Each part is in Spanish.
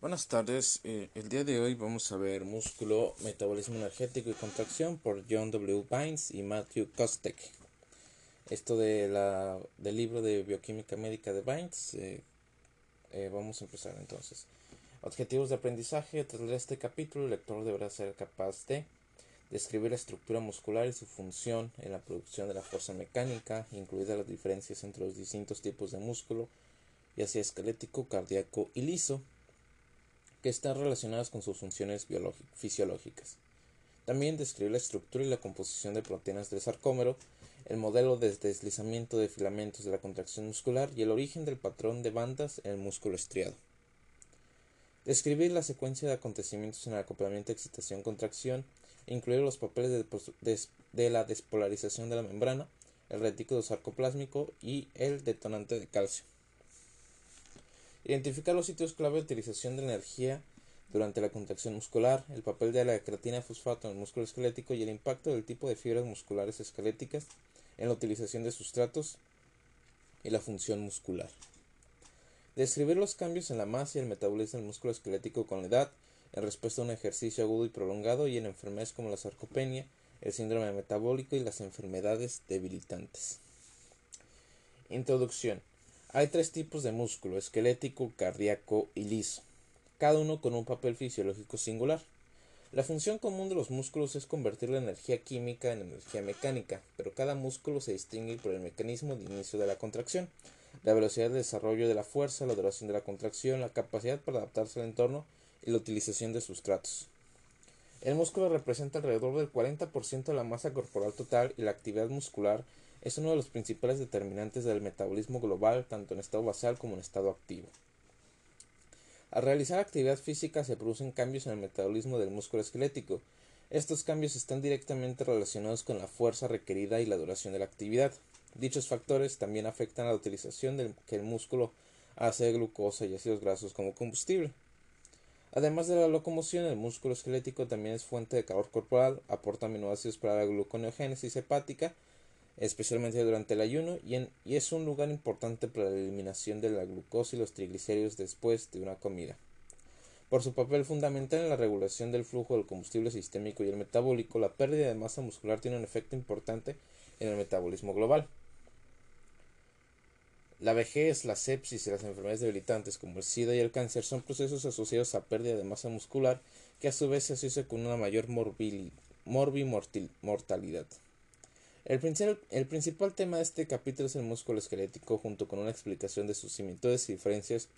Buenas tardes, eh, el día de hoy vamos a ver Músculo, Metabolismo Energético y Contracción por John W. Bynes y Matthew Kostek. Esto de la, del libro de Bioquímica Médica de Bynes, eh, eh, vamos a empezar entonces. Objetivos de aprendizaje, tras leer este capítulo el lector deberá ser capaz de describir la estructura muscular y su función en la producción de la fuerza mecánica, incluidas las diferencias entre los distintos tipos de músculo, ya sea esquelético, cardíaco y liso que están relacionadas con sus funciones fisiológicas. También describe la estructura y la composición de proteínas del sarcómero, el modelo de deslizamiento de filamentos de la contracción muscular y el origen del patrón de bandas en el músculo estriado. Describir la secuencia de acontecimientos en el acoplamiento excitación-contracción, incluir los papeles de, la despolarización de la membrana, el retículo sarcoplásmico y el detonante de calcio. Identificar los sitios clave de utilización de energía durante la contracción muscular, el papel de la creatina fosfato en el músculo esquelético y el impacto del tipo de fibras musculares esqueléticas en la utilización de sustratos y la función muscular. Describir los cambios en la masa y el metabolismo del músculo esquelético con la edad, en respuesta a un ejercicio agudo y prolongado y en enfermedades como la sarcopenia, el síndrome metabólico y las enfermedades debilitantes. Introducción. Hay tres tipos de músculo, esquelético, cardíaco y liso, cada uno con un papel fisiológico singular. La función común de los músculos es convertir la energía química en energía mecánica, pero cada músculo se distingue por el mecanismo de inicio de la contracción, la velocidad de desarrollo de la fuerza, la duración de la contracción, la capacidad para adaptarse al entorno y la utilización de sustratos. El músculo representa alrededor del 40% de la masa corporal total y la actividad muscular es uno de los principales determinantes del metabolismo global tanto en estado basal como en estado activo. Al realizar actividad física se producen cambios en el metabolismo del músculo esquelético. Estos cambios están directamente relacionados con la fuerza requerida y la duración de la actividad. Dichos factores también afectan a la utilización del que el músculo hace de glucosa y ácidos grasos como combustible. Además de la locomoción, el músculo esquelético también es fuente de calor corporal, aporta aminoácidos para la gluconeogénesis hepática especialmente durante el ayuno, y, es un lugar importante para la eliminación de la glucosa y los triglicéridos después de una comida. Por su papel fundamental en la regulación del flujo del combustible sistémico y el metabólico, la pérdida de masa muscular tiene un efecto importante en el metabolismo global. La vejez, la sepsis y las enfermedades debilitantes como el SIDA y el cáncer son procesos asociados a pérdida de masa muscular que a su vez se asocian con una mayor mortalidad. El, principal tema de este capítulo es el músculo esquelético, junto con una explicación de sus similitudes y diferencias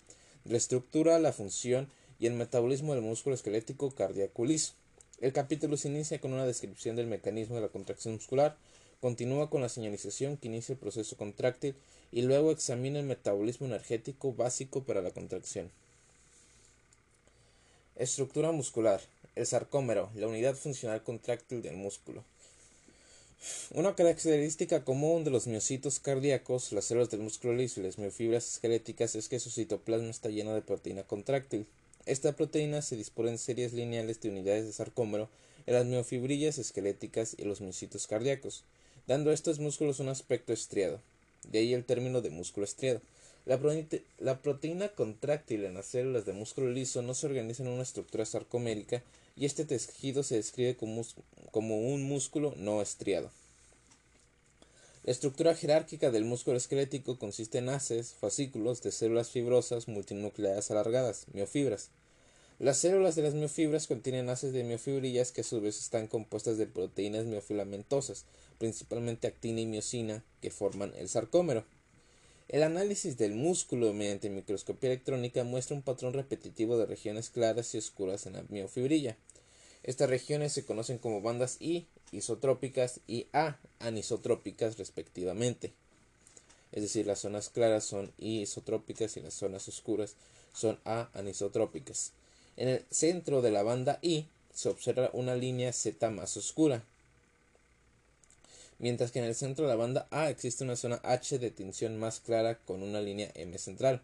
la estructura, la función y el metabolismo del músculo esquelético cardíaco. El capítulo se inicia con una descripción del mecanismo de la contracción muscular, continúa con la señalización que inicia el proceso contráctil y luego examina el metabolismo energético básico para la contracción. Estructura muscular. El sarcómero, la unidad funcional contráctil del músculo. Una característica común de los miocitos cardíacos, las células del músculo liso y las miofibras esqueléticas es que su citoplasma está lleno de proteína contráctil. Esta proteína se dispone en series lineales de unidades de sarcómero en las miofibrillas esqueléticas y los miocitos cardíacos, dando a estos músculos un aspecto estriado. De ahí el término de músculo estriado. La, la proteína contráctil en las células de músculo liso no se organiza en una estructura sarcomérica y este tejido se describe como, como un músculo no estriado. La estructura jerárquica del músculo esquelético consiste en haces, fascículos de células fibrosas multinucleadas alargadas, miofibras. Las células de las miofibras contienen haces de miofibrillas que a su vez están compuestas de proteínas miofilamentosas, principalmente actina y miocina, que forman el sarcómero. El análisis del músculo mediante microscopía electrónica muestra un patrón repetitivo de regiones claras y oscuras en la miofibrilla. Estas regiones se conocen como bandas I isotrópicas y A anisotrópicas respectivamente. Es decir, las zonas claras son I isotrópicas y las zonas oscuras son A anisotrópicas. En el centro de la banda I se observa una línea Z más oscura, mientras que en el centro de la banda A existe una zona H de tensión más clara con una línea M central.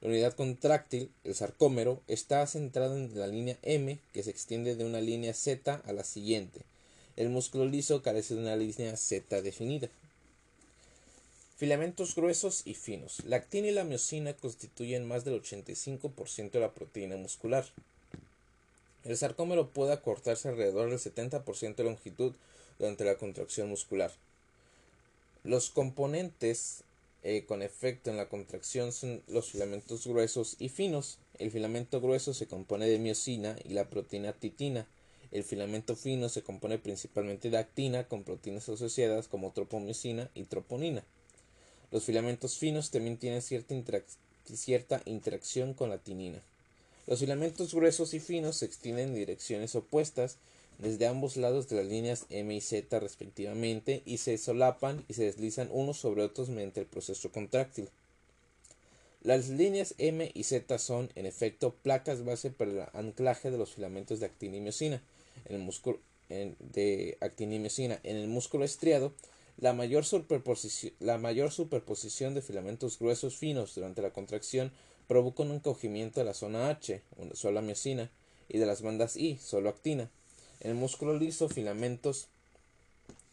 La unidad contráctil, el sarcómero, está centrado en la línea M que se extiende de una línea Z a la siguiente. El músculo liso carece de una línea Z definida. Filamentos gruesos y finos. La actina y la miocina constituyen más del 85% de la proteína muscular. El sarcómero puede acortarse alrededor del 70% de longitud durante la contracción muscular. Los componentes eh, con efecto en la contracción son los filamentos gruesos y finos. El filamento grueso se compone de miocina y la proteína titina. El filamento fino se compone principalmente de actina con proteínas asociadas como tropomiosina y troponina. Los filamentos finos también tienen cierta, cierta interacción con la tinina. Los filamentos gruesos y finos se extienden en direcciones opuestas desde ambos lados de las líneas M y Z respectivamente y se solapan y se deslizan unos sobre otros mediante el proceso contráctil. Las líneas M y Z son, en efecto, placas base para el anclaje de los filamentos de actina y miocina en el músculo de actina y en el músculo estriado la mayor, superposición, de filamentos gruesos finos durante la contracción provoca un encogimiento de la zona H, solo miocina, y de las bandas I, solo actina. El músculo liso, filamentos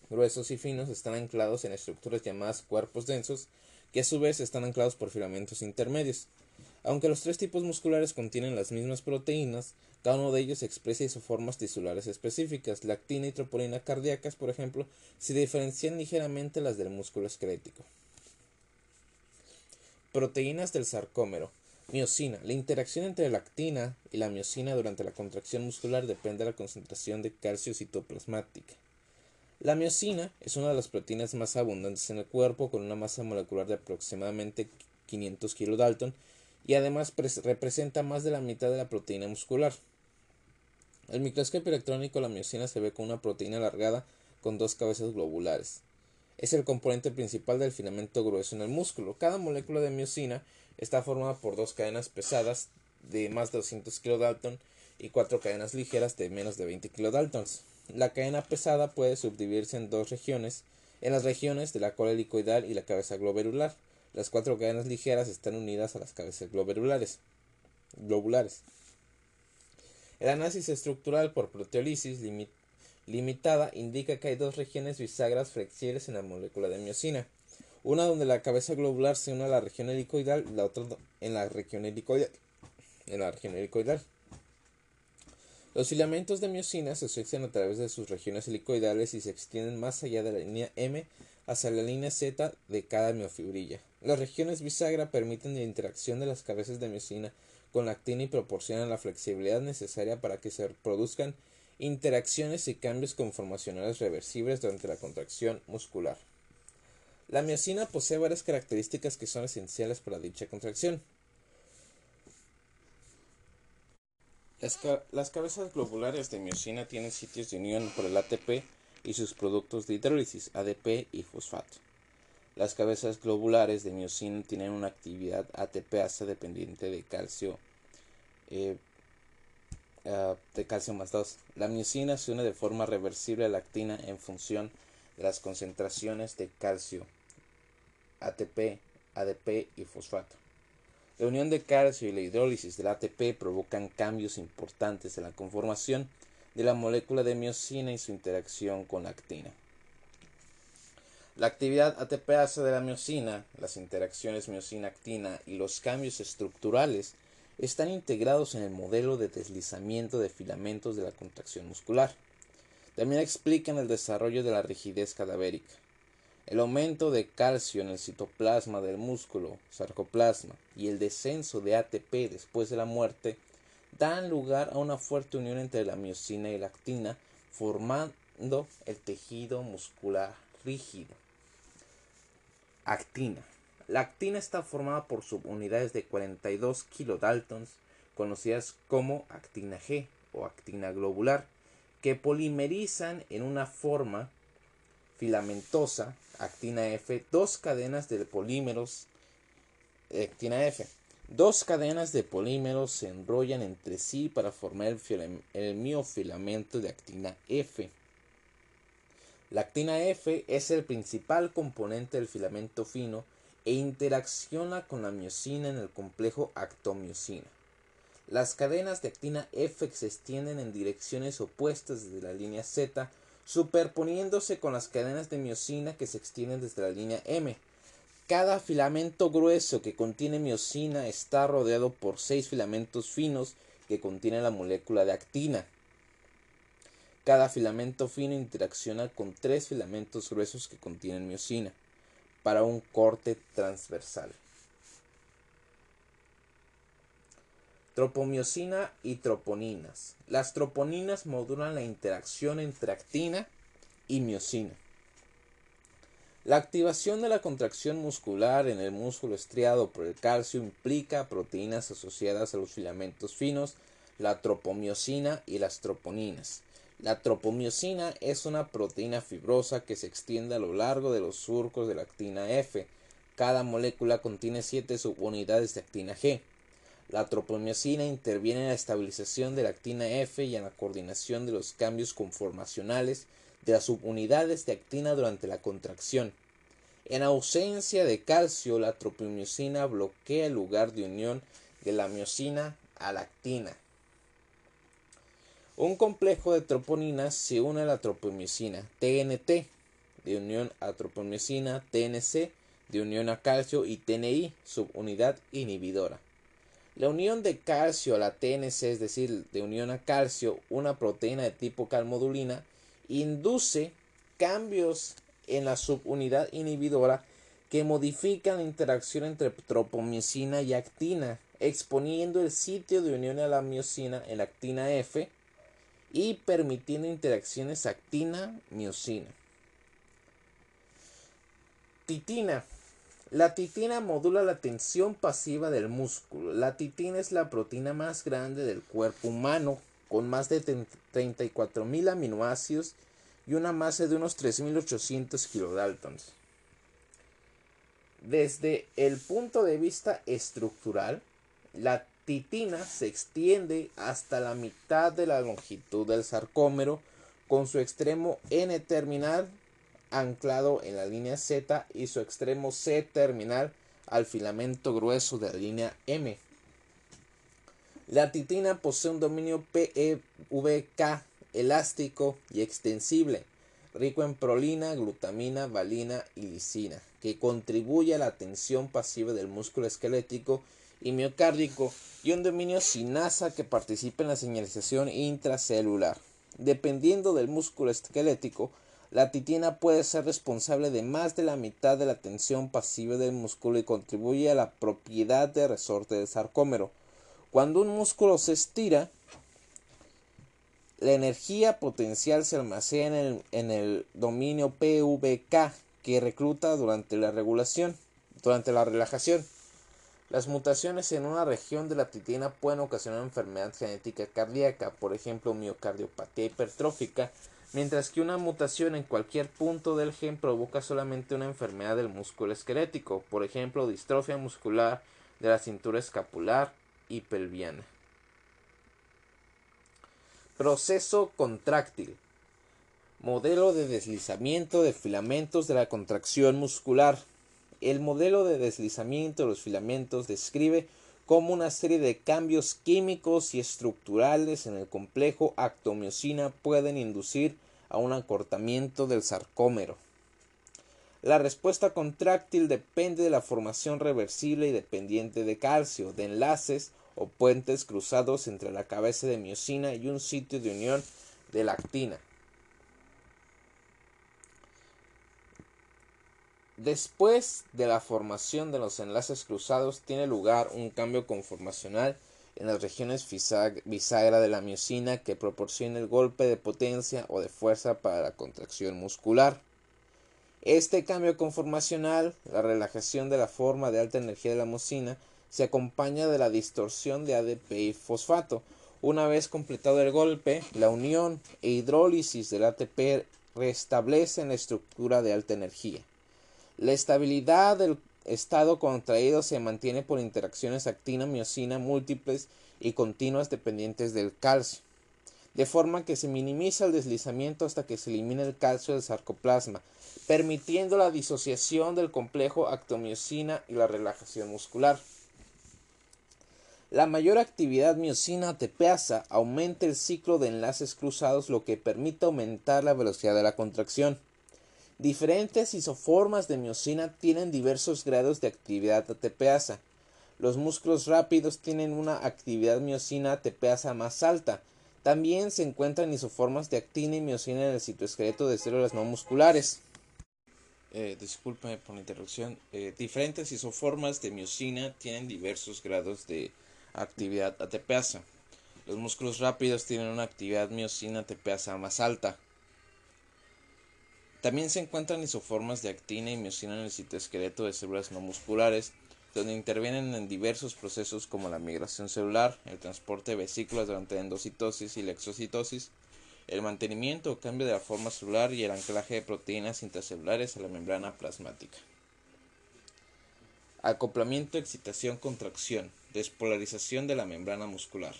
gruesos y finos están anclados en estructuras llamadas cuerpos densos, que a su vez están anclados por filamentos intermedios. Aunque los tres tipos musculares contienen las mismas proteínas, cada uno de ellos expresa isoformas tisulares específicas. La actina y troponina cardíacas, por ejemplo, se diferencian ligeramente las del músculo esquelético. Proteínas del sarcómero. Miocina. La interacción entre la actina y la miocina durante la contracción muscular depende de la concentración de calcio citoplasmática. La miocina es una de las proteínas más abundantes en el cuerpo con una masa molecular de aproximadamente 500 kilodalton y además representa más de la mitad de la proteína muscular. El microscopio electrónico la miocina se ve con una proteína alargada con dos cabezas globulares. Es el componente principal del filamento grueso en el músculo. Cada molécula de miocina está formada por dos cadenas pesadas de más de 200 kilodalton y cuatro cadenas ligeras de menos de 20 kilodaltons. La cadena pesada puede subdividirse en dos regiones, en las regiones de la cola helicoidal y la cabeza glomerular. Las cuatro cadenas ligeras están unidas a las cabezas globulares. globulares. El análisis estructural por proteólisis limitada indica que hay dos regiones bisagras flexibles en la molécula de miocina. Una donde la cabeza globular se une a la región helicoidal y la otra en la región helicoidal. En la región helicoidal. Los filamentos de miocina se asocian a través de sus regiones helicoidales y se extienden más allá de la línea M hacia la línea Z de cada miofibrilla. Las regiones bisagra permiten la interacción de las cabezas de miocina con la actina y proporcionan la flexibilidad necesaria para que se produzcan interacciones y cambios conformacionales reversibles durante la contracción muscular. La miocina posee varias características que son esenciales para dicha contracción. Las, cabezas globulares de miocina tienen sitios de unión por el ATP y sus productos de hidrólisis, ADP y fosfato. Las cabezas globulares de miocina tienen una actividad ATPasa dependiente de calcio eh, ah, de calcio más 2. La miocina se une de forma reversible a la actina en función de las concentraciones de calcio, ATP, ADP y fosfato. La unión de calcio y la hidrólisis del ATP provocan cambios importantes en la conformación de la molécula de miocina y su interacción con la actina. La actividad ATPasa de la miocina, las interacciones miocina-actina y los cambios estructurales están integrados en el modelo de deslizamiento de filamentos de la contracción muscular. También explican el desarrollo de la rigidez cadavérica. El aumento de calcio en el citoplasma del músculo, sarcoplasma, y el descenso de ATP después de la muerte dan lugar a una fuerte unión entre la miocina y la actina, formando el tejido muscular rígido. Actina. La actina está formada por subunidades de 42 kilodaltons, conocidas como actina G o actina globular, que polimerizan en una forma filamentosa, actina F, dos cadenas de polímeros, actina F, Dos cadenas de polímeros se enrollan entre sí para formar el, miofilamento de actina F. La actina F es el principal componente del filamento fino e interacciona con la miocina en el complejo actomiocina. Las cadenas de actina F se extienden en direcciones opuestas desde la línea Z, superponiéndose con las cadenas de miocina que se extienden desde la línea M. Cada filamento grueso que contiene miocina está rodeado por seis filamentos finos que contienen la molécula de actina. Cada filamento fino interacciona con tres filamentos gruesos que contienen miocina para un corte transversal. Tropomiosina y troponinas. Las troponinas modulan la interacción entre actina y miocina. La activación de la contracción muscular en el músculo estriado por el calcio implica proteínas asociadas a los filamentos finos, la tropomiosina y las troponinas. La tropomiosina es una proteína fibrosa que se extiende a lo largo de los surcos de la actina F. Cada molécula contiene 7 subunidades de actina G. La tropomiosina interviene en la estabilización de la actina F y en la coordinación de los cambios conformacionales de las subunidades de actina durante la contracción. En ausencia de calcio, la tropomiosina bloquea el lugar de unión de la miosina a la actina. Un complejo de troponinas se une a la tropomiosina TNT de unión a tropomiosina TNC de unión a calcio y TNI subunidad inhibidora. La unión de calcio a la TNC, es decir, de unión a calcio, una proteína de tipo calmodulina, induce cambios en la subunidad inhibidora que modifican la interacción entre tropomiosina y actina, exponiendo el sitio de unión a la miosina en la actina F y permitiendo interacciones actina-miosina. Titina la titina modula la tensión pasiva del músculo. La titina es la proteína más grande del cuerpo humano, con más de 34.000 aminoácidos y una masa de unos 3.800 kilodaltons. Desde el punto de vista estructural, la titina se extiende hasta la mitad de la longitud del sarcómero con su extremo N terminal anclado en la línea Z y su extremo C terminal al filamento grueso de la línea M. La titina posee un dominio PEVK elástico y extensible, rico en prolina, glutamina, valina y lisina, que contribuye a la tensión pasiva del músculo esquelético y miocárdico y un dominio sinasa que participa en la señalización intracelular. Dependiendo del músculo esquelético, la titina puede ser responsable de más de la mitad de la tensión pasiva del músculo y contribuye a la propiedad de resorte del sarcómero. Cuando un músculo se estira, la energía potencial se almacena en el, en el dominio PVK que recluta durante la regulación, durante la relajación. Las mutaciones en una región de la titina pueden ocasionar enfermedad genética cardíaca, por ejemplo miocardiopatía hipertrófica, mientras que una mutación en cualquier punto del gen provoca solamente una enfermedad del músculo esquelético, por ejemplo, distrofia muscular de la cintura escapular y pelviana. Proceso contráctil. Modelo de deslizamiento de filamentos de la contracción muscular. El modelo de deslizamiento de los filamentos describe como una serie de cambios químicos y estructurales en el complejo actomiosina pueden inducir a un acortamiento del sarcómero. La respuesta contráctil depende de la formación reversible y dependiente de calcio, de enlaces o puentes cruzados entre la cabeza de miosina y un sitio de unión de la Después de la formación de los enlaces cruzados tiene lugar un cambio conformacional en las regiones bisagra de la miocina que proporciona el golpe de potencia o de fuerza para la contracción muscular. Este cambio conformacional, la relajación de la forma de alta energía de la miocina, se acompaña de la distorsión de ADP y fosfato. Una vez completado el golpe, la unión e hidrólisis del ATP restablecen la estructura de alta energía. La estabilidad del estado contraído se mantiene por interacciones actina-miocina múltiples y continuas dependientes del calcio, de forma que se minimiza el deslizamiento hasta que se elimina el calcio del sarcoplasma, permitiendo la disociación del complejo actomiocina y la relajación muscular. La mayor actividad miocina ATPasa aumenta el ciclo de enlaces cruzados, lo que permite aumentar la velocidad de la contracción. Diferentes isoformas de miocina tienen diversos grados de actividad ATPasa. Los músculos rápidos tienen una actividad miocina ATPasa más alta. También se encuentran isoformas de actina y miocina en el citoesqueleto de células no musculares. Eh, por la interrupción. Eh, diferentes isoformas de miocina tienen diversos grados de actividad ATPasa. Los músculos rápidos tienen una actividad miocina ATPasa más alta. También se encuentran isoformas de actina y miocina en el citoesqueleto de células no musculares, donde intervienen en diversos procesos como la migración celular, el transporte de vesículas durante la endocitosis y la exocitosis, el mantenimiento o cambio de la forma celular y el anclaje de proteínas intracelulares a la membrana plasmática. Acoplamiento, excitación, contracción, despolarización de la membrana muscular.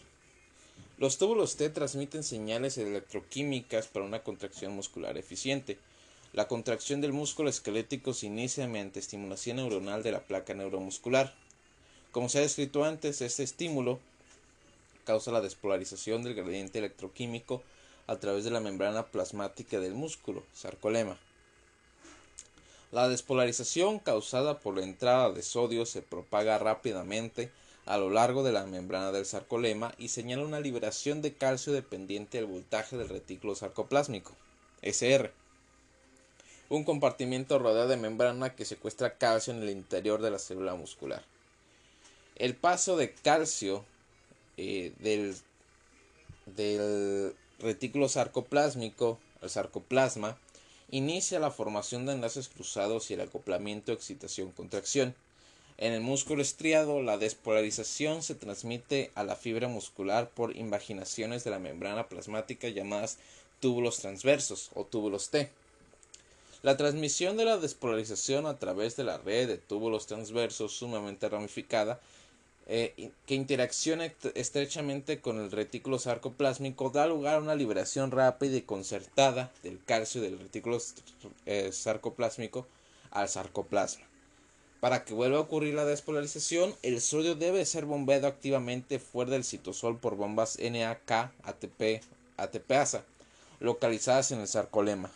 Los túbulos T transmiten señales electroquímicas para una contracción muscular eficiente. La contracción del músculo esquelético se inicia mediante estimulación neuronal de la placa neuromuscular. Como se ha descrito antes, este estímulo causa la despolarización del gradiente electroquímico a través de la membrana plasmática del músculo, sarcolema. La despolarización causada por la entrada de sodio se propaga rápidamente a lo largo de la membrana del sarcolema y señala una liberación de calcio dependiente del voltaje del retículo sarcoplásmico, SR un compartimiento rodeado de membrana que secuestra calcio en el interior de la célula muscular. El paso de calcio eh, del, retículo sarcoplásmico al sarcoplasma inicia la formación de enlaces cruzados y el acoplamiento excitación-contracción. En el músculo estriado, la despolarización se transmite a la fibra muscular por invaginaciones de la membrana plasmática llamadas túbulos transversos o túbulos T. La transmisión de la despolarización a través de la red de túbulos transversos sumamente ramificada eh, que interacciona estrechamente con el retículo sarcoplásmico da lugar a una liberación rápida y concertada del calcio del retículo eh, sarcoplásmico al sarcoplasma. Para que vuelva a ocurrir la despolarización, el sodio debe ser bombeado activamente fuera del citosol por bombas NAK ATP ATPasa localizadas en el sarcolema.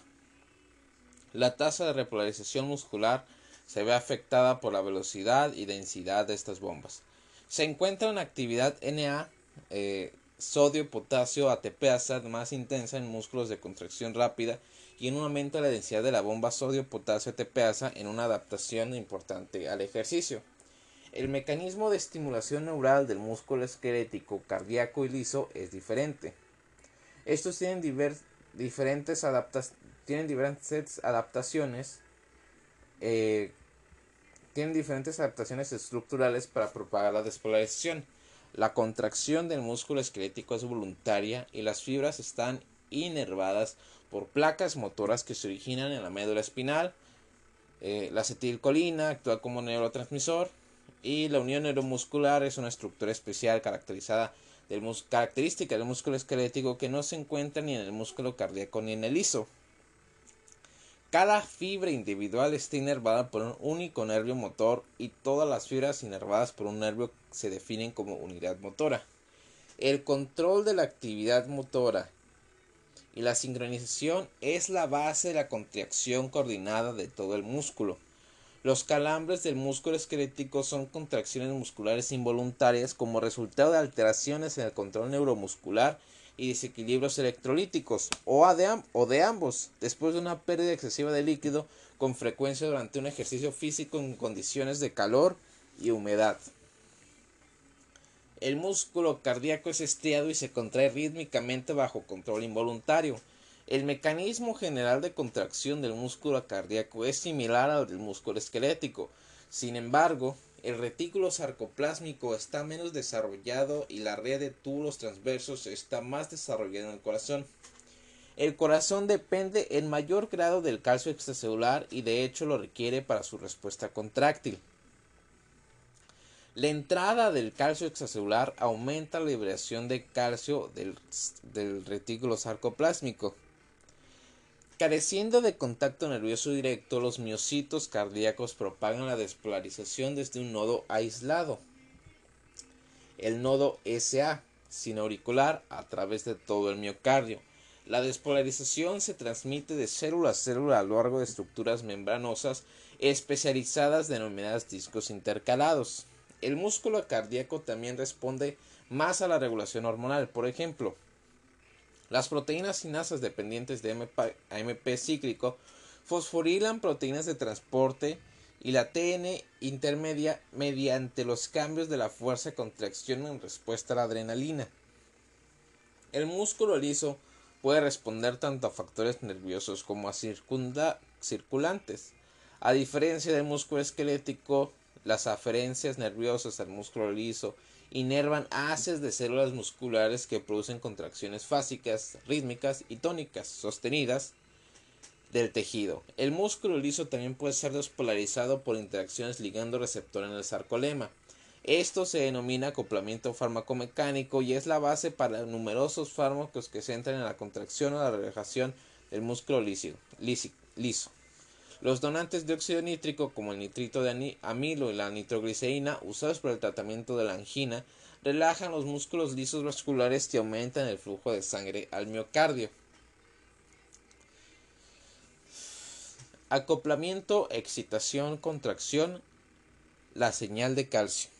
La tasa de repolarización muscular se ve afectada por la velocidad y densidad de estas bombas. Se encuentra en actividad Na, eh, sodio, potasio, ATPasa más intensa en músculos de contracción rápida y en un aumento de la densidad de la bomba sodio, potasio, ATPasa en una adaptación importante al ejercicio. El mecanismo de estimulación neural del músculo esquelético, cardíaco y liso es diferente. Estos tienen diferentes adaptaciones tienen diferentes adaptaciones eh, tienen diferentes adaptaciones estructurales para propagar la despolarización. La contracción del músculo esquelético es voluntaria y las fibras están inervadas por placas motoras que se originan en la médula espinal. Eh, la acetilcolina actúa como neurotransmisor y la unión neuromuscular es una estructura especial caracterizada característica del músculo esquelético que no se encuentra ni en el músculo cardíaco ni en el liso. Cada fibra individual está inervada por un único nervio motor y todas las fibras inervadas por un nervio se definen como unidad motora. El control de la actividad motora y la sincronización es la base de la contracción coordinada de todo el músculo. Los calambres del músculo esquelético son contracciones musculares involuntarias como resultado de alteraciones en el control neuromuscular y desequilibrios electrolíticos o de, o de ambos después de una pérdida excesiva de líquido con frecuencia durante un ejercicio físico en condiciones de calor y humedad. El músculo cardíaco es estriado y se contrae rítmicamente bajo control involuntario. El mecanismo general de contracción del músculo cardíaco es similar al del músculo esquelético. Sin embargo, el retículo sarcoplásmico está menos desarrollado y la red de túbulos transversos está más desarrollada en el corazón. El corazón depende en mayor grado del calcio extracelular y de hecho lo requiere para su respuesta contráctil. La entrada del calcio extracelular aumenta la liberación de calcio del, del retículo sarcoplásmico. Careciendo de contacto nervioso directo, los miocitos cardíacos propagan la despolarización desde un nodo aislado, el nodo SA, sin auricular, a través de todo el miocardio. La despolarización se transmite de célula a célula a lo largo de estructuras membranosas especializadas denominadas discos intercalados. El músculo cardíaco también responde más a la regulación hormonal. Por ejemplo, las proteínas sinasas dependientes de AMP cíclico fosforilan proteínas de transporte y la TN intermedia mediante los cambios de la fuerza de contracción en respuesta a la adrenalina. El músculo liso puede responder tanto a factores nerviosos como a circulantes. A diferencia del músculo esquelético, las aferencias nerviosas al músculo liso inervan haces de células musculares que producen contracciones fásicas, rítmicas y tónicas sostenidas del tejido. El músculo liso también puede ser despolarizado por interacciones ligando receptor en el sarcolema. Esto se denomina acoplamiento farmacomecánico y es la base para numerosos fármacos que se entran en la contracción o la relajación del músculo liso. Los donantes de óxido nítrico, como el nitrito de amilo y la nitroglicerina, usados para el tratamiento de la angina, relajan los músculos lisos vasculares y aumentan el flujo de sangre al miocardio. Acoplamiento, excitación, contracción, la señal de calcio.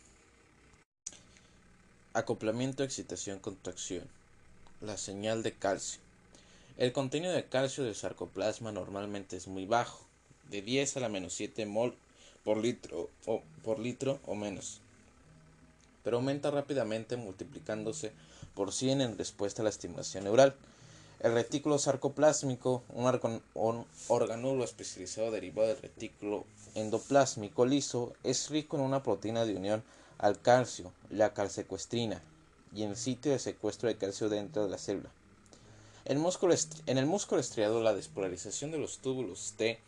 Acoplamiento, excitación, contracción, la señal de calcio. El contenido de calcio del sarcoplasma normalmente es muy bajo, de 10 a la menos 7 mol por litro o, por litro o menos, pero aumenta rápidamente multiplicándose por 100 en respuesta a la estimulación neural. El retículo sarcoplásmico, un, organulo especializado derivado del retículo endoplásmico liso, es rico en una proteína de unión al calcio, la calsecuestrina, y en el sitio de secuestro de calcio dentro de la célula. en el músculo estriado, la despolarización de los túbulos T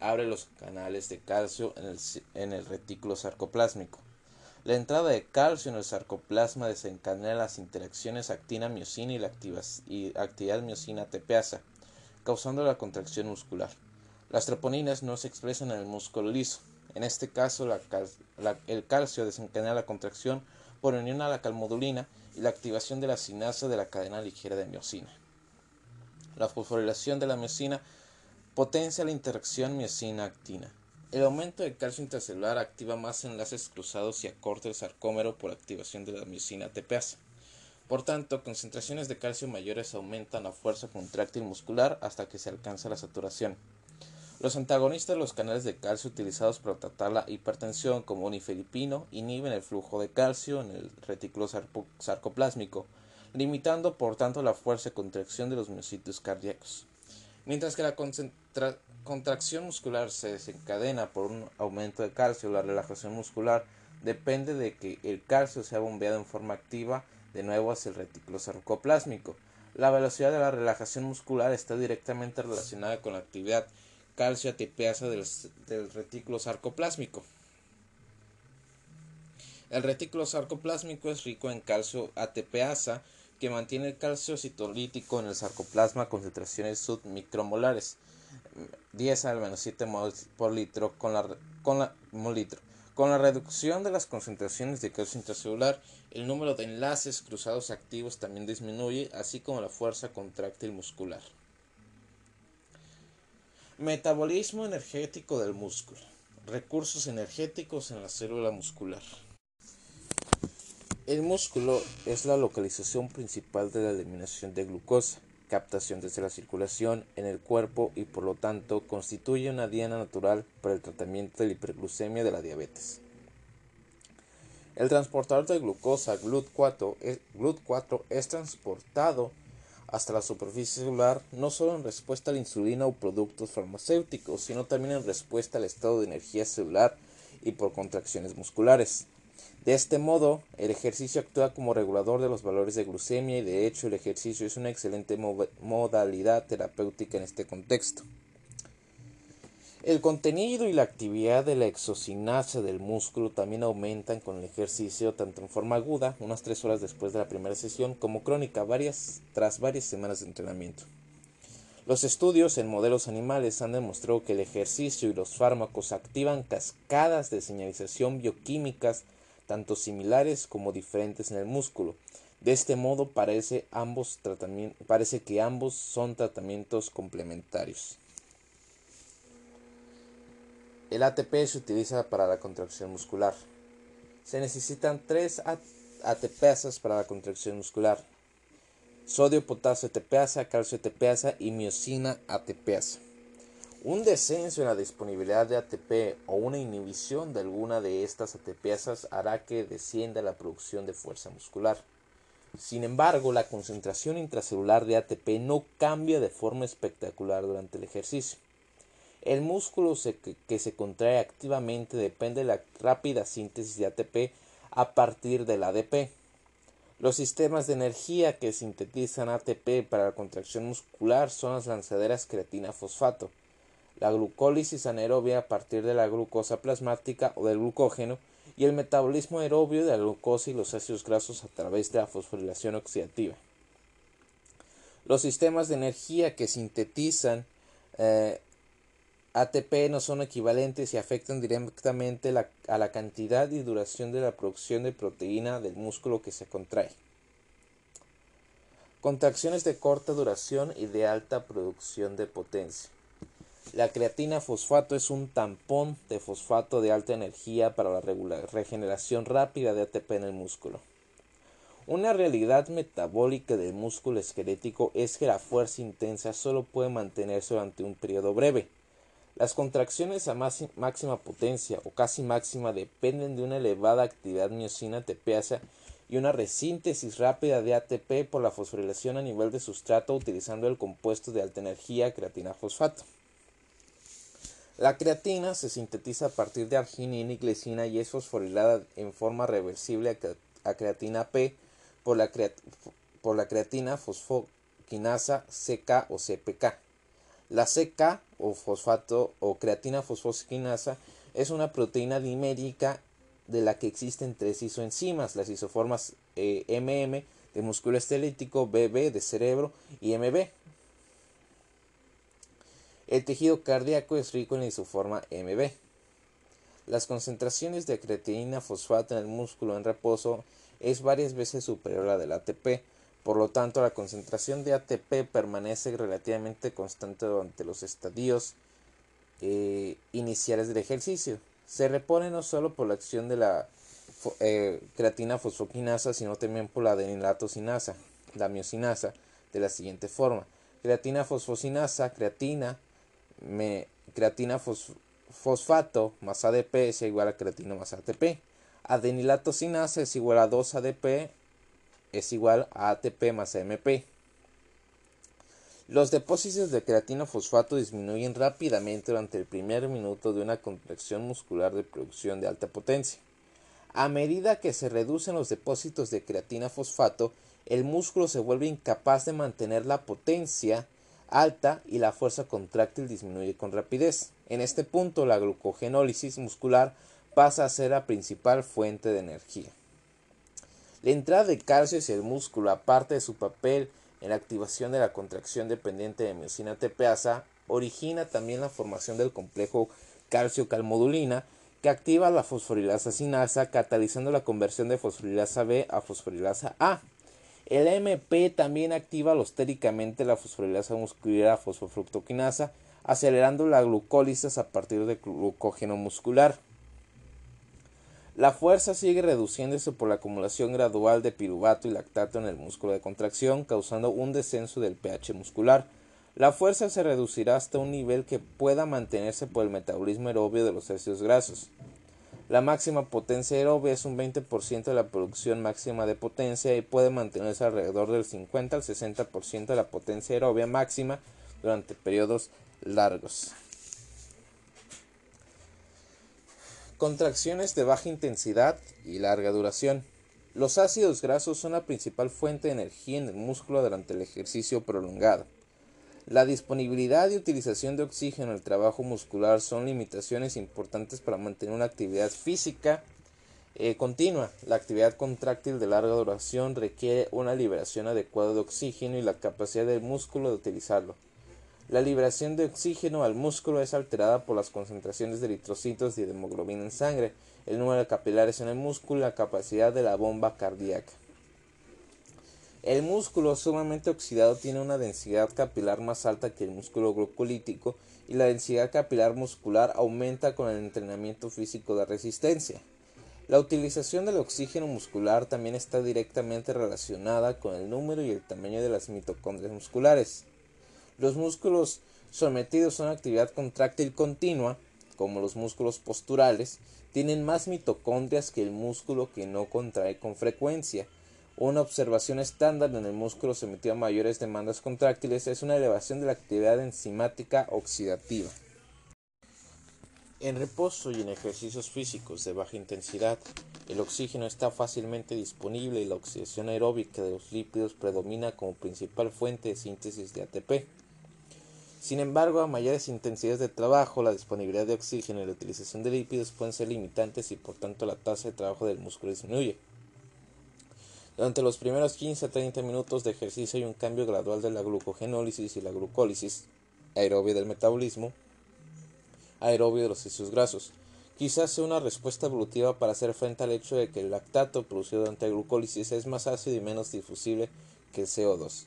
abre los canales de calcio en el, en el retículo sarcoplásmico. La entrada de calcio en el sarcoplasma desencadena las interacciones actina-miocina y la actividad miocina-tepeasa, causando la contracción muscular. Las troponinas no se expresan en el músculo liso. En este caso, el calcio desencadena la contracción por unión a la calmodulina y la activación de la sinasa de la cadena ligera de miocina. La fosforilación de la miocina potencia la interacción miocina-actina. El aumento de calcio intracelular activa más enlaces cruzados y acorta el sarcómero por activación de la miocina TPasa. Por tanto, concentraciones de calcio mayores aumentan la fuerza contráctil muscular hasta que se alcanza la saturación. Los antagonistas de los canales de calcio utilizados para tratar la hipertensión, como unifilipino, inhiben el flujo de calcio en el retículo sarcoplásmico, limitando por tanto la fuerza de contracción de los miocitos cardíacos. Mientras que la contracción muscular se desencadena por un aumento de calcio, la relajación muscular depende de que el calcio sea bombeado en forma activa de nuevo hacia el retículo sarcoplásmico. La velocidad de la relajación muscular está directamente relacionada con la actividad calcio ATPasa del, del retículo sarcoplásmico. El retículo sarcoplásmico es rico en calcio ATPasa que mantiene el calcio citolítico en el sarcoplasma a concentraciones submicromolares, 10 al menos 7 moles por litro con la, con la, molitro. Con la reducción de las concentraciones de calcio intracelular, el número de enlaces cruzados activos también disminuye, así como la fuerza contráctil muscular. Metabolismo energético del músculo. Recursos energéticos en la célula muscular. El músculo es la localización principal de la eliminación de glucosa, captación desde la circulación en el cuerpo y por lo tanto constituye una diana natural para el tratamiento de la hiperglucemia de la diabetes. El transportador de glucosa GLUT4 es, GLUT4 es transportado hasta la superficie celular no solo en respuesta a la insulina o productos farmacéuticos, sino también en respuesta al estado de energía celular y por contracciones musculares. De este modo, el ejercicio actúa como regulador de los valores de glucemia y de hecho el ejercicio es una excelente modalidad terapéutica en este contexto. El contenido y la actividad de la exocinasa del músculo también aumentan con el ejercicio tanto en forma aguda, unas tres horas después de la primera sesión, como crónica varias, tras varias semanas de entrenamiento. Los estudios en modelos animales han demostrado que el ejercicio y los fármacos activan cascadas de señalización bioquímicas tanto similares como diferentes en el músculo, De este modo parece, ambos parece que ambos son tratamientos complementarios. El ATP se utiliza para la contracción muscular. Se necesitan tres ATPasas para la contracción muscular. Sodio, potasio ATPasa, calcio ATPasa y miocina ATPasa. Un descenso en la disponibilidad de ATP o una inhibición de alguna de estas ATPasas hará que descienda la producción de fuerza muscular. Sin embargo, la concentración intracelular de ATP no cambia de forma espectacular durante el ejercicio. El músculo que se contrae activamente depende de la rápida síntesis de ATP a partir del ADP. Los sistemas de energía que sintetizan ATP para la contracción muscular son las lanzaderas creatina-fosfato, la glucólisis anaerobia a partir de la glucosa plasmática o del glucógeno y el metabolismo aerobio de la glucosa y los ácidos grasos a través de la fosforilación oxidativa. Los sistemas de energía que sintetizan eh, ATP no son equivalentes y afectan directamente a la cantidad y duración de la producción de proteína del músculo que se contrae. Contracciones de corta duración y de alta producción de potencia. La creatina fosfato es un tampón de fosfato de alta energía para la regeneración rápida de ATP en el músculo. Una realidad metabólica del músculo esquelético es que la fuerza intensa solo puede mantenerse durante un periodo breve. Las contracciones a máxima potencia o casi máxima dependen de una elevada actividad miocina ATPasa y una resíntesis rápida de ATP por la fosforilación a nivel de sustrato utilizando el compuesto de alta energía creatina fosfato. La creatina se sintetiza a partir de arginina y glicina y es fosforilada en forma reversible a creatina P por la, creatina fosfoquinasa CK o CPK. La CK o fosfato o creatina fosfoquinasa es una proteína dimérica de la que existen tres isoenzimas, las isoformas MM eh, de músculo esquelético, BB de cerebro y MB. El tejido cardíaco es rico en isoforma MB. Las concentraciones de creatina fosfato en el músculo en reposo es varias veces superior a la del ATP, por lo tanto la concentración de ATP permanece relativamente constante durante los estadios eh, iniciales del ejercicio. Se repone no solo por la acción de la eh, creatina fosfoquinasa, sino también por la adenilatocinasa, la miocinasa, de la siguiente forma. Creatina fosfocinasa, creatina, me, creatina fosfato más ADP es igual a creatina más ATP. Adenilatocinasa es igual a 2 ADP es igual a ATP más AMP. Los depósitos de creatina fosfato disminuyen rápidamente durante el primer minuto de una contracción muscular de producción de alta potencia. A medida que se reducen los depósitos de creatina fosfato, el músculo se vuelve incapaz de mantener la potencia alta y la fuerza contráctil disminuye con rapidez. En este punto la glucogenólisis muscular pasa a ser la principal fuente de energía. La entrada de calcio hacia el músculo, aparte de su papel en la activación de la contracción dependiente de miocina TPasa, origina también la formación del complejo calcio-calmodulina que activa la fosforilasa sinasa catalizando la conversión de fosforilasa B a fosforilasa A. El MP también activa alostéricamente la fosforilasa muscular fosfofructoquinasa, acelerando la glucólisis a partir del glucógeno muscular. La fuerza sigue reduciéndose por la acumulación gradual de piruvato y lactato en el músculo de contracción, causando un descenso del pH muscular. La fuerza se reducirá hasta un nivel que pueda mantenerse por el metabolismo aerobio de los ácidos grasos. La máxima potencia aerobia es un 20% de la producción máxima de potencia y puede mantenerse alrededor del 50 al 60% de la potencia aerobia máxima durante periodos largos. Contracciones de baja intensidad y larga duración. Los ácidos grasos son la principal fuente de energía en el músculo durante el ejercicio prolongado. La disponibilidad y utilización de oxígeno en el trabajo muscular son limitaciones importantes para mantener una actividad física eh, continua. La actividad contráctil de larga duración requiere una liberación adecuada de oxígeno y la capacidad del músculo de utilizarlo. La liberación de oxígeno al músculo es alterada por las concentraciones de eritrocitos y de hemoglobina en sangre, el número de capilares en el músculo y la capacidad de la bomba cardíaca. El músculo sumamente oxidado tiene una densidad capilar más alta que el músculo glucolítico y la densidad capilar muscular aumenta con el entrenamiento físico de resistencia. La utilización del oxígeno muscular también está directamente relacionada con el número y el tamaño de las mitocondrias musculares. Los músculos sometidos a una actividad contráctil continua, como los músculos posturales, tienen más mitocondrias que el músculo que no contrae con frecuencia. Una observación estándar en el músculo sometido a mayores demandas contráctiles es una elevación de la actividad enzimática oxidativa. En reposo y en ejercicios físicos de baja intensidad, el oxígeno está fácilmente disponible y la oxidación aeróbica de los lípidos predomina como principal fuente de síntesis de ATP. Sin embargo, a mayores intensidades de trabajo, la disponibilidad de oxígeno y la utilización de lípidos pueden ser limitantes y por tanto la tasa de trabajo del músculo disminuye. Durante los primeros 15 a 30 minutos de ejercicio hay un cambio gradual de la glucogenólisis y la glucólisis aerobia del metabolismo aerobio de los ácidos grasos. Quizás sea una respuesta evolutiva para hacer frente al hecho de que el lactato producido durante la glucólisis es más ácido y menos difusible que el CO2.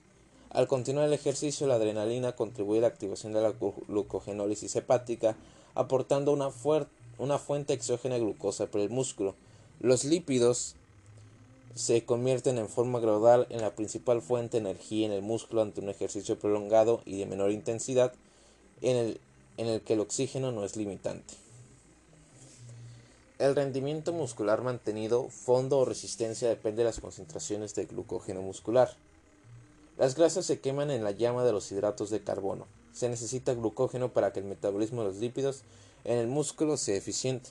Al continuar el ejercicio, la adrenalina contribuye a la activación de la glucogenólisis hepática, aportando una, fuente exógena de glucosa por el músculo. Los lípidos se convierten en forma gradual en la principal fuente de energía en el músculo ante un ejercicio prolongado y de menor intensidad en el en el que el oxígeno no es limitante. El rendimiento muscular mantenido, fondo o resistencia depende de las concentraciones de glucógeno muscular. Las grasas se queman en la llama de los hidratos de carbono. Se necesita glucógeno para que el metabolismo de los lípidos en el músculo sea eficiente.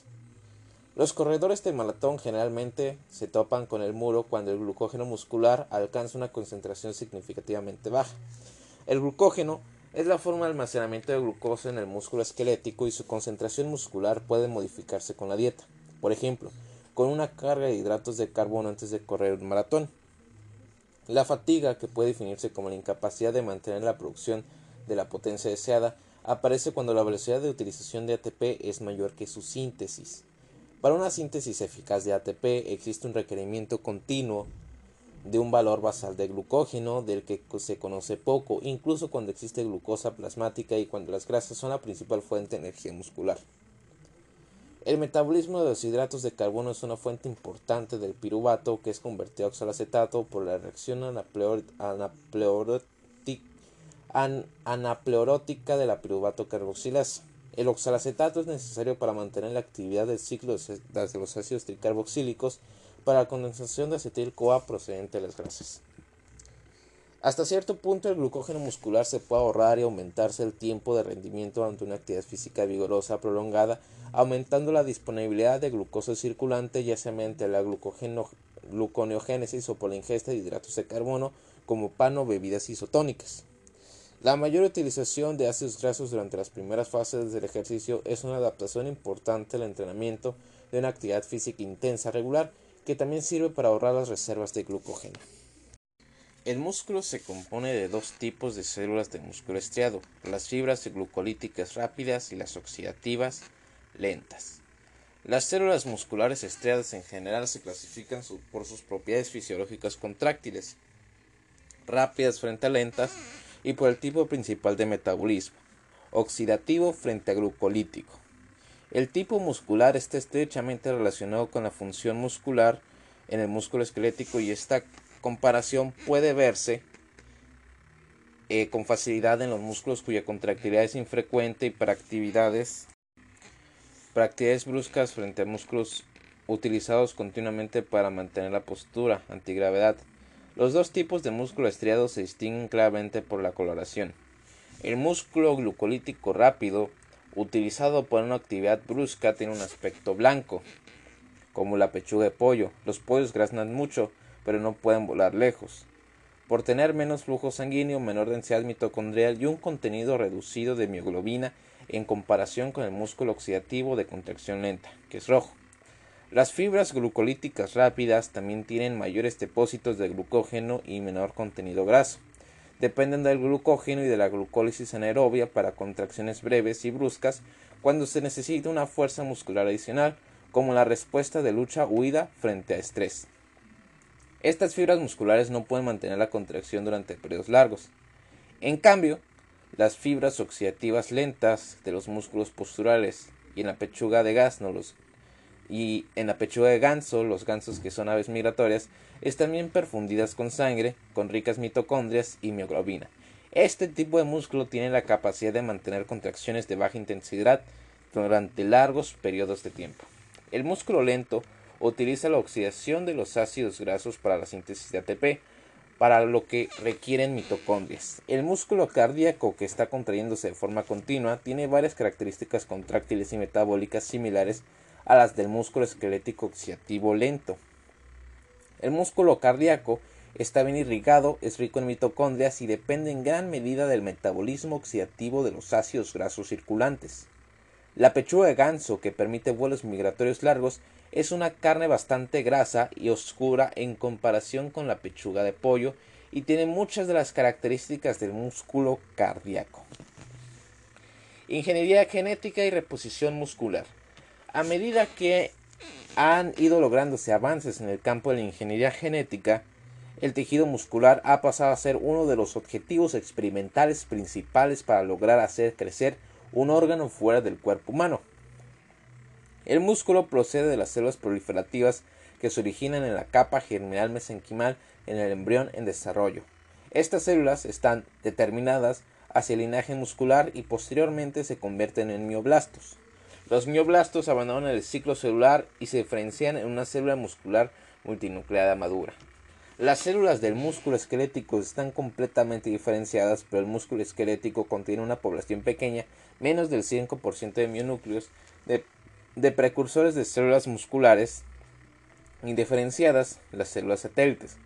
Los corredores de maratón generalmente se topan con el muro cuando el glucógeno muscular alcanza una concentración significativamente baja. El glucógeno es la forma de almacenamiento de glucosa en el músculo esquelético y su concentración muscular puede modificarse con la dieta. Por ejemplo, con una carga de hidratos de carbono antes de correr un maratón. La fatiga, que puede definirse como la incapacidad de mantener la producción de la potencia deseada, aparece cuando la velocidad de utilización de ATP es mayor que su síntesis. Para una síntesis eficaz de ATP existe un requerimiento continuo de un valor basal de glucógeno del que se conoce poco, incluso cuando existe glucosa plasmática y cuando las grasas son la principal fuente de energía muscular. El metabolismo de los hidratos de carbono es una fuente importante del piruvato que es convertido a oxalacetato por la reacción anapleorótica de la piruvato carboxilasa. El oxalacetato es necesario para mantener la actividad del ciclo de los ácidos tricarboxílicos para la condensación de acetil-CoA procedente de las grasas. Hasta cierto punto el glucógeno muscular se puede ahorrar y aumentarse el tiempo de rendimiento ante una actividad física vigorosa prolongada, aumentando la disponibilidad de glucosa circulante ya sea mediante la gluconeogénesis o por la ingesta de hidratos de carbono como pan o bebidas isotónicas. La mayor utilización de ácidos grasos durante las primeras fases del ejercicio es una adaptación importante al entrenamiento de una actividad física intensa regular que también sirve para ahorrar las reservas de glucógeno. El músculo se compone de dos tipos de células de músculo estriado, las fibras glucolíticas rápidas y las oxidativas lentas. Las células musculares estriadas en general se clasifican por sus propiedades fisiológicas contráctiles, rápidas frente a lentas y por el tipo principal de metabolismo, oxidativo frente a glucolítico. El tipo muscular está estrechamente relacionado con la función muscular en el músculo esquelético y esta comparación puede verse eh, con facilidad en los músculos cuya contractilidad es infrecuente y para actividades, para actividades bruscas frente a músculos utilizados continuamente para mantener la postura antigravedad. Los dos tipos de músculo estriado se distinguen claramente por la coloración. El músculo glucolítico rápido utilizado por una actividad brusca tiene un aspecto blanco, como la pechuga de pollo. Los pollos graznan mucho, pero no pueden volar lejos. Por tener menos flujo sanguíneo, menor densidad mitocondrial y un contenido reducido de mioglobina en comparación con el músculo oxidativo de contracción lenta, que es rojo. Las fibras glucolíticas rápidas también tienen mayores depósitos de glucógeno y menor contenido graso dependen del glucógeno y de la glucólisis anaerobia para contracciones breves y bruscas cuando se necesita una fuerza muscular adicional, como la respuesta de lucha-huida frente a estrés. Estas fibras musculares no pueden mantener la contracción durante periodos largos. En cambio, las fibras oxidativas lentas de los músculos posturales y en la pechuga de gasno los, y en la pechuga de ganso, los gansos que son aves migratorias, están bien perfundidas con sangre, con ricas mitocondrias y mioglobina. Este tipo de músculo tiene la capacidad de mantener contracciones de baja intensidad durante largos periodos de tiempo. El músculo lento utiliza la oxidación de los ácidos grasos para la síntesis de ATP, para lo que requieren mitocondrias. El músculo cardíaco que está contrayéndose de forma continua tiene varias características contráctiles y metabólicas similares a las del músculo esquelético oxidativo lento. El músculo cardíaco está bien irrigado, es rico en mitocondrias y depende en gran medida del metabolismo oxidativo de los ácidos grasos circulantes. La pechuga de ganso, que permite vuelos migratorios largos, es una carne bastante grasa y oscura en comparación con la pechuga de pollo y tiene muchas de las características del músculo cardíaco. Ingeniería genética y reposición muscular. A medida que han ido lográndose avances en el campo de la ingeniería genética, el tejido muscular ha pasado a ser uno de los objetivos experimentales principales para lograr hacer crecer un órgano fuera del cuerpo humano. El músculo procede de las células proliferativas que se originan en la capa germinal mesenquimal en el embrión en desarrollo. Estas células están determinadas hacia el linaje muscular y posteriormente se convierten en mioblastos. Los mioblastos abandonan el ciclo celular y se diferencian en una célula muscular multinucleada madura. Las células del músculo esquelético están completamente diferenciadas, pero el músculo esquelético contiene una población pequeña, menos del 5% de mionúcleos, de, de, precursores de células musculares indiferenciadas, las células satélites.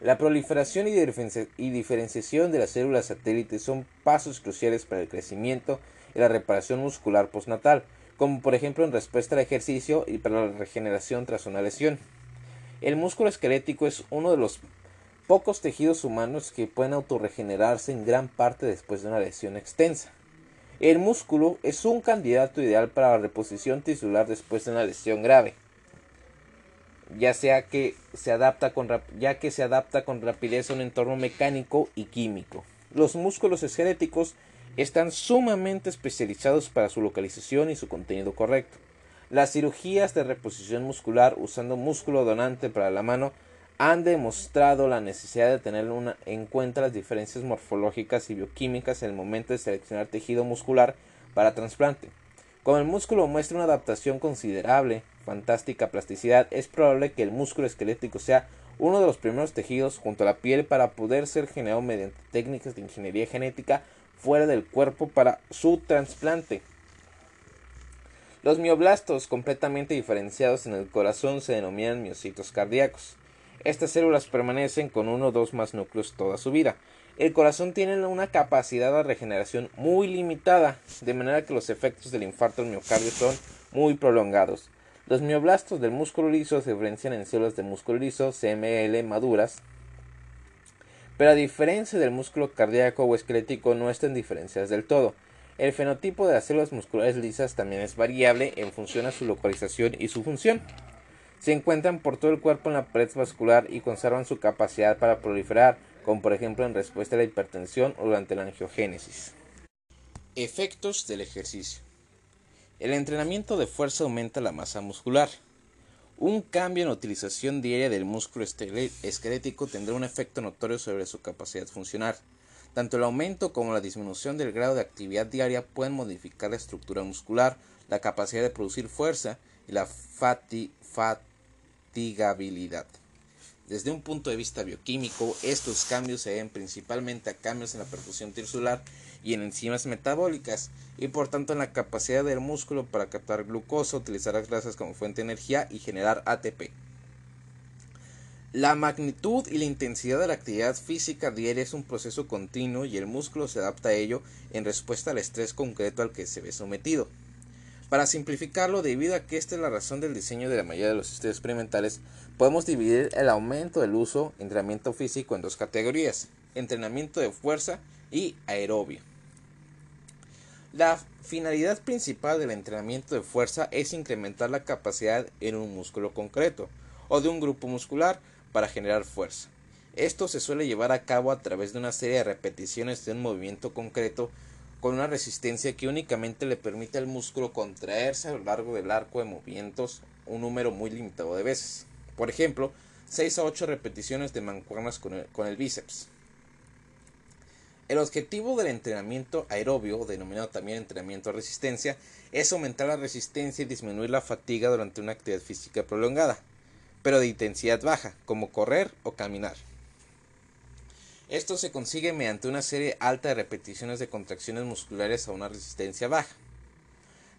La proliferación y, y diferenciación de las células satélites son pasos cruciales para el crecimiento y la reparación muscular postnatal como por ejemplo en respuesta al ejercicio y para la regeneración tras una lesión. El músculo esquelético es uno de los pocos tejidos humanos que pueden autorregenerarse en gran parte después de una lesión extensa. El músculo es un candidato ideal para la reposición tisular después de una lesión grave, ya sea que se adapta con, ya que se adapta con rapidez a un entorno mecánico y químico. Los músculos esqueléticos están sumamente especializados para su localización y su contenido correcto. Las cirugías de reposición muscular usando músculo donante para la mano han demostrado la necesidad de tener en cuenta las diferencias morfológicas y bioquímicas en el momento de seleccionar tejido muscular para trasplante. Como el músculo muestra una adaptación considerable, fantástica plasticidad, es probable que el músculo esquelético sea uno de los primeros tejidos junto a la piel para poder ser generado mediante técnicas de ingeniería genética fuera del cuerpo para su trasplante. Los mioblastos completamente diferenciados en el corazón se denominan miocitos cardíacos. Estas células permanecen con uno o dos más núcleos toda su vida. El corazón tiene una capacidad de regeneración muy limitada, de manera que los efectos del infarto del miocardio son muy prolongados. Los mioblastos del músculo liso se diferencian en células de músculo liso CML maduras pero a diferencia del músculo cardíaco o esquelético no están diferenciadas del todo. El fenotipo de las células musculares lisas también es variable en función a su localización y su función. Se encuentran por todo el cuerpo en la pared vascular y conservan su capacidad para proliferar, como por ejemplo en respuesta a la hipertensión o durante la angiogénesis. Efectos del ejercicio. El entrenamiento de fuerza aumenta la masa muscular. Un cambio en la utilización diaria del músculo esquelético tendrá un efecto notorio sobre su capacidad funcional. Tanto el aumento como la disminución del grado de actividad diaria pueden modificar la estructura muscular, la capacidad de producir fuerza y la fatigabilidad. Desde un punto de vista bioquímico, estos cambios se deben principalmente a cambios en la perfusión tisular y en enzimas metabólicas y por tanto en la capacidad del músculo para captar glucosa, utilizar las grasas como fuente de energía y generar ATP. La magnitud y la intensidad de la actividad física diaria es un proceso continuo y el músculo se adapta a ello en respuesta al estrés concreto al que se ve sometido. Para simplificarlo, debido a que esta es la razón del diseño de la mayoría de los estudios experimentales, podemos dividir el aumento del uso entrenamiento físico en dos categorías, entrenamiento de fuerza y aerobio. La finalidad principal del entrenamiento de fuerza es incrementar la capacidad en un músculo concreto o de un grupo muscular para generar fuerza. Esto se suele llevar a cabo a través de una serie de repeticiones de un movimiento concreto con una resistencia que únicamente le permite al músculo contraerse a lo largo del arco de movimientos un número muy limitado de veces. Por ejemplo, 6 a 8 repeticiones de mancuernas con el, con el bíceps. El objetivo del entrenamiento aerobio, denominado también entrenamiento de resistencia, es aumentar la resistencia y disminuir la fatiga durante una actividad física prolongada, pero de intensidad baja, como correr o caminar. Esto se consigue mediante una serie alta de repeticiones de contracciones musculares a una resistencia baja.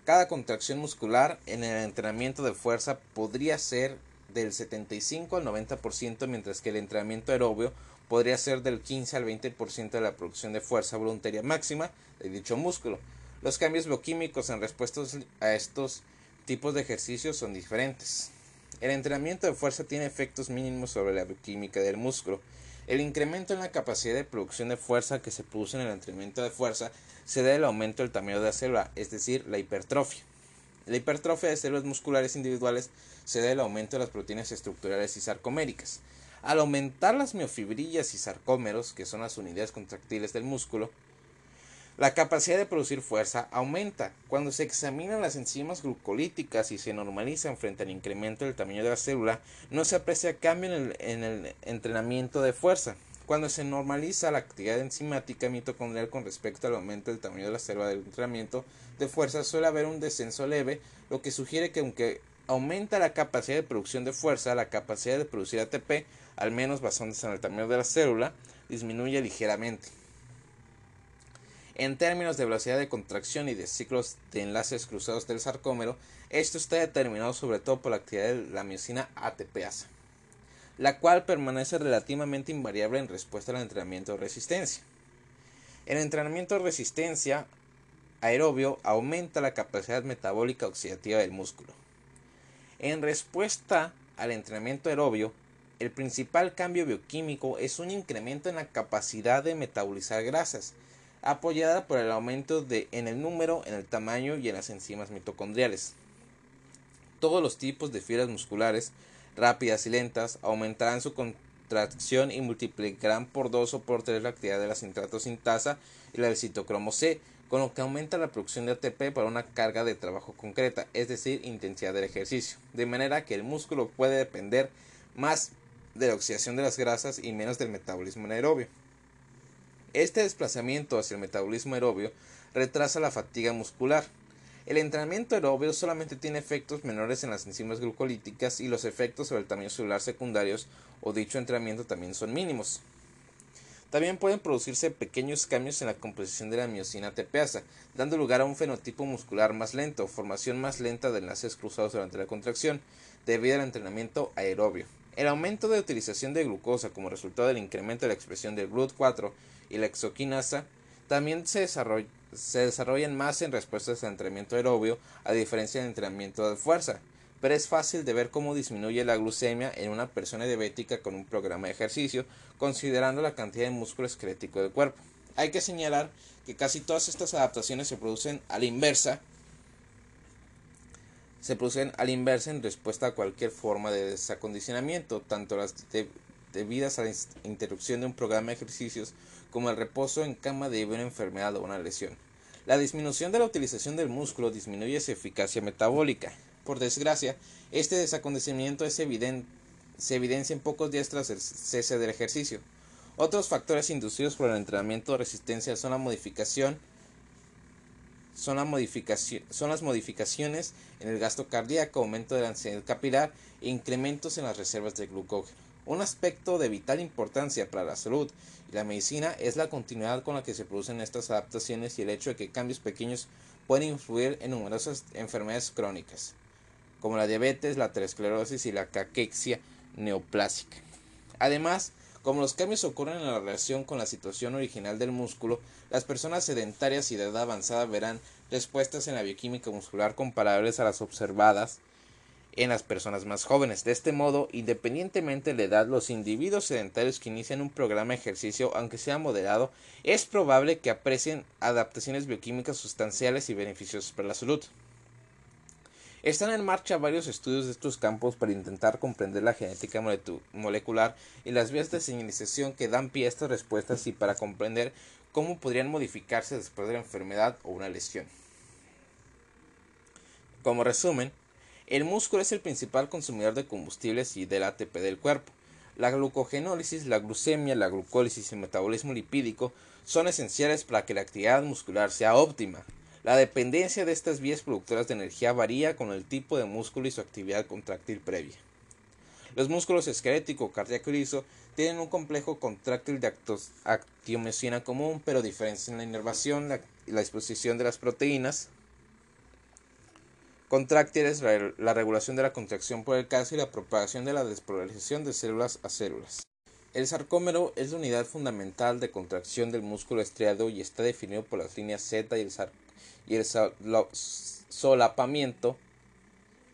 Cada contracción muscular en el entrenamiento de fuerza podría ser del 75 al 90%, mientras que el entrenamiento aerobio podría ser del 15 al 20% de la producción de fuerza voluntaria máxima de dicho músculo. Los cambios bioquímicos en respuesta a estos tipos de ejercicios son diferentes. El entrenamiento de fuerza tiene efectos mínimos sobre la bioquímica del músculo. El incremento en la capacidad de producción de fuerza que se produce en el entrenamiento de fuerza se debe al aumento del tamaño de la célula, es decir, la hipertrofia. La hipertrofia de células musculares individuales se debe al aumento de las proteínas estructurales y sarcoméricas. Al aumentar las miofibrillas y sarcómeros, que son las unidades contractiles del músculo, la capacidad de producir fuerza aumenta. Cuando se examinan las enzimas glucolíticas y se normalizan frente al incremento del tamaño de la célula, no se aprecia cambio en el, en el entrenamiento de fuerza. Cuando se normaliza la actividad enzimática mitocondrial con respecto al aumento del tamaño de la célula del entrenamiento de fuerza, suele haber un descenso leve, lo que sugiere que aunque aumenta la capacidad de producción de fuerza, la capacidad de producir ATP al menos basándose en el tamaño de la célula, disminuye ligeramente. En términos de velocidad de contracción y de ciclos de enlaces cruzados del sarcómero, esto está determinado sobre todo por la actividad de la miocina ATPasa, la cual permanece relativamente invariable en respuesta al entrenamiento de resistencia. El entrenamiento de resistencia aerobio aumenta la capacidad metabólica oxidativa del músculo. En respuesta al entrenamiento aerobio, el principal cambio bioquímico es un incremento en la capacidad de metabolizar grasas, apoyada por el aumento de, en el número, en el tamaño y en las enzimas mitocondriales. Todos los tipos de fibras musculares, rápidas y lentas, aumentarán su contracción y multiplicarán por dos o por tres la actividad de la sintratosintasa y la del citocromo C, con lo que aumenta la producción de ATP para una carga de trabajo concreta, es decir, intensidad del ejercicio, de manera que el músculo puede depender más de la oxidación de las grasas y menos del metabolismo anaerobio. Este desplazamiento hacia el metabolismo aerobio retrasa la fatiga muscular. El entrenamiento aerobio solamente tiene efectos menores en las enzimas glucolíticas y los efectos sobre el tamaño celular secundarios o dicho entrenamiento también son mínimos. También pueden producirse pequeños cambios en la composición de la miocina tepeasa, dando lugar a un fenotipo muscular más lento, formación más lenta de enlaces cruzados durante la contracción, debido al entrenamiento aerobio. El aumento de utilización de glucosa como resultado del incremento de la expresión del GLUT4 y la exoquinasa también se, desarrollan más en respuesta al entrenamiento aerobio a diferencia del entrenamiento de fuerza, pero es fácil de ver cómo disminuye la glucemia en una persona diabética con un programa de ejercicio, considerando la cantidad de músculo esquelético del cuerpo. Hay que señalar que casi todas estas adaptaciones se producen a la inversa se producen al inversa en respuesta a cualquier forma de desacondicionamiento, tanto las debidas a la interrupción de un programa de ejercicios como el reposo en cama debido a una enfermedad o una lesión. La disminución de la utilización del músculo disminuye su eficacia metabólica. Por desgracia, este desacondicionamiento es se evidencia en pocos días tras el cese del ejercicio. Otros factores inducidos por el entrenamiento de resistencia son la modificación son, son las modificaciones en el gasto cardíaco, aumento de la ansiedad capilar e incrementos en las reservas de glucógeno. Un aspecto de vital importancia para la salud y la medicina es la continuidad con la que se producen estas adaptaciones y el hecho de que cambios pequeños pueden influir en numerosas enfermedades crónicas, como la diabetes, la aterosclerosis y la caquexia neoplásica. Además, como los cambios ocurren en la relación con la situación original del músculo, las personas sedentarias y de edad avanzada verán respuestas en la bioquímica muscular comparables a las observadas en las personas más jóvenes. De este modo, independientemente de la edad, los individuos sedentarios que inician un programa de ejercicio, aunque sea moderado, es probable que aprecien adaptaciones bioquímicas sustanciales y beneficiosas para la salud. Están en marcha varios estudios de estos campos para intentar comprender la genética molecular y las vías de señalización que dan pie a estas respuestas y para comprender cómo podrían modificarse después de la enfermedad o una lesión. Como resumen, el músculo es el principal consumidor de combustibles y del ATP del cuerpo. La glucogenólisis, la glucemia, la glucólisis y el metabolismo lipídico son esenciales para que la actividad muscular sea óptima. La dependencia de estas vías productoras de energía varía con el tipo de músculo y su actividad contráctil previa. Los músculos esquelético, cardíaco y tienen un complejo contráctil de actiomicina común, pero diferencian la inervación y la disposición de las proteínas contráctiles, la regulación de la contracción por el calcio y la propagación de la despolarización de células a células. El sarcómero es la unidad fundamental de contracción del músculo estriado y está definido por las líneas Z y el, y el solapamiento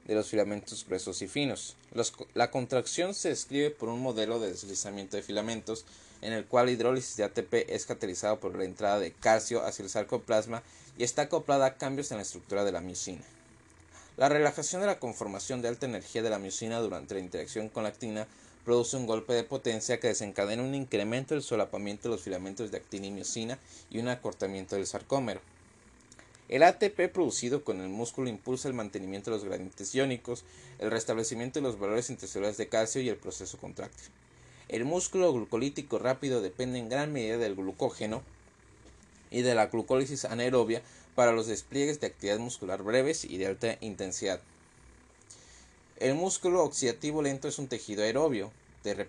de los filamentos gruesos y finos. la contracción se describe por un modelo de deslizamiento de filamentos en el cual la hidrólisis de ATP es catalizada por la entrada de calcio hacia el sarcoplasma y está acoplada a cambios en la estructura de la miocina. La relajación de la conformación de alta energía de la miocina durante la interacción con la actina produce un golpe de potencia que desencadena un incremento del solapamiento de los filamentos de actina y miocina y un acortamiento del sarcómero. El ATP producido con el músculo impulsa el mantenimiento de los gradientes iónicos, el restablecimiento de los valores intercelulares de calcio y el proceso contráctil. El músculo glucolítico rápido depende en gran medida del glucógeno y de la glucólisis anaerobia para los despliegues de actividad muscular breves y de alta intensidad. El músculo oxidativo lento es un tejido aerobio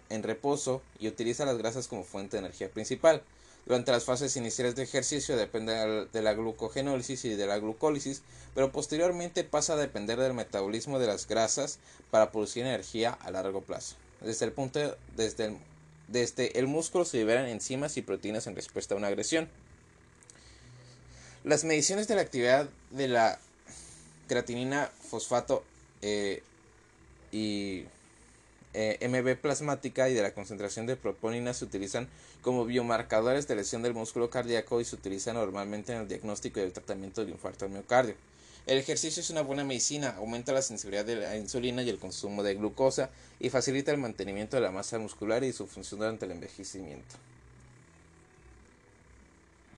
en reposo y utiliza las grasas como fuente de energía principal. Durante las fases iniciales de ejercicio depende de la glucogenólisis y de la glucólisis, pero posteriormente pasa a depender del metabolismo de las grasas para producir energía a largo plazo. Desde el punto desde el, desde el músculo se liberan enzimas y proteínas en respuesta a una agresión. Las mediciones de la actividad de la creatinina fosfato eh, y eh, MB plasmática y de la concentración de proponina se utilizan como biomarcadores de lesión del músculo cardíaco y se utilizan normalmente en el diagnóstico y el tratamiento del infarto al miocardio. El ejercicio es una buena medicina, aumenta la sensibilidad de la insulina y el consumo de glucosa y facilita el mantenimiento de la masa muscular y su función durante el envejecimiento.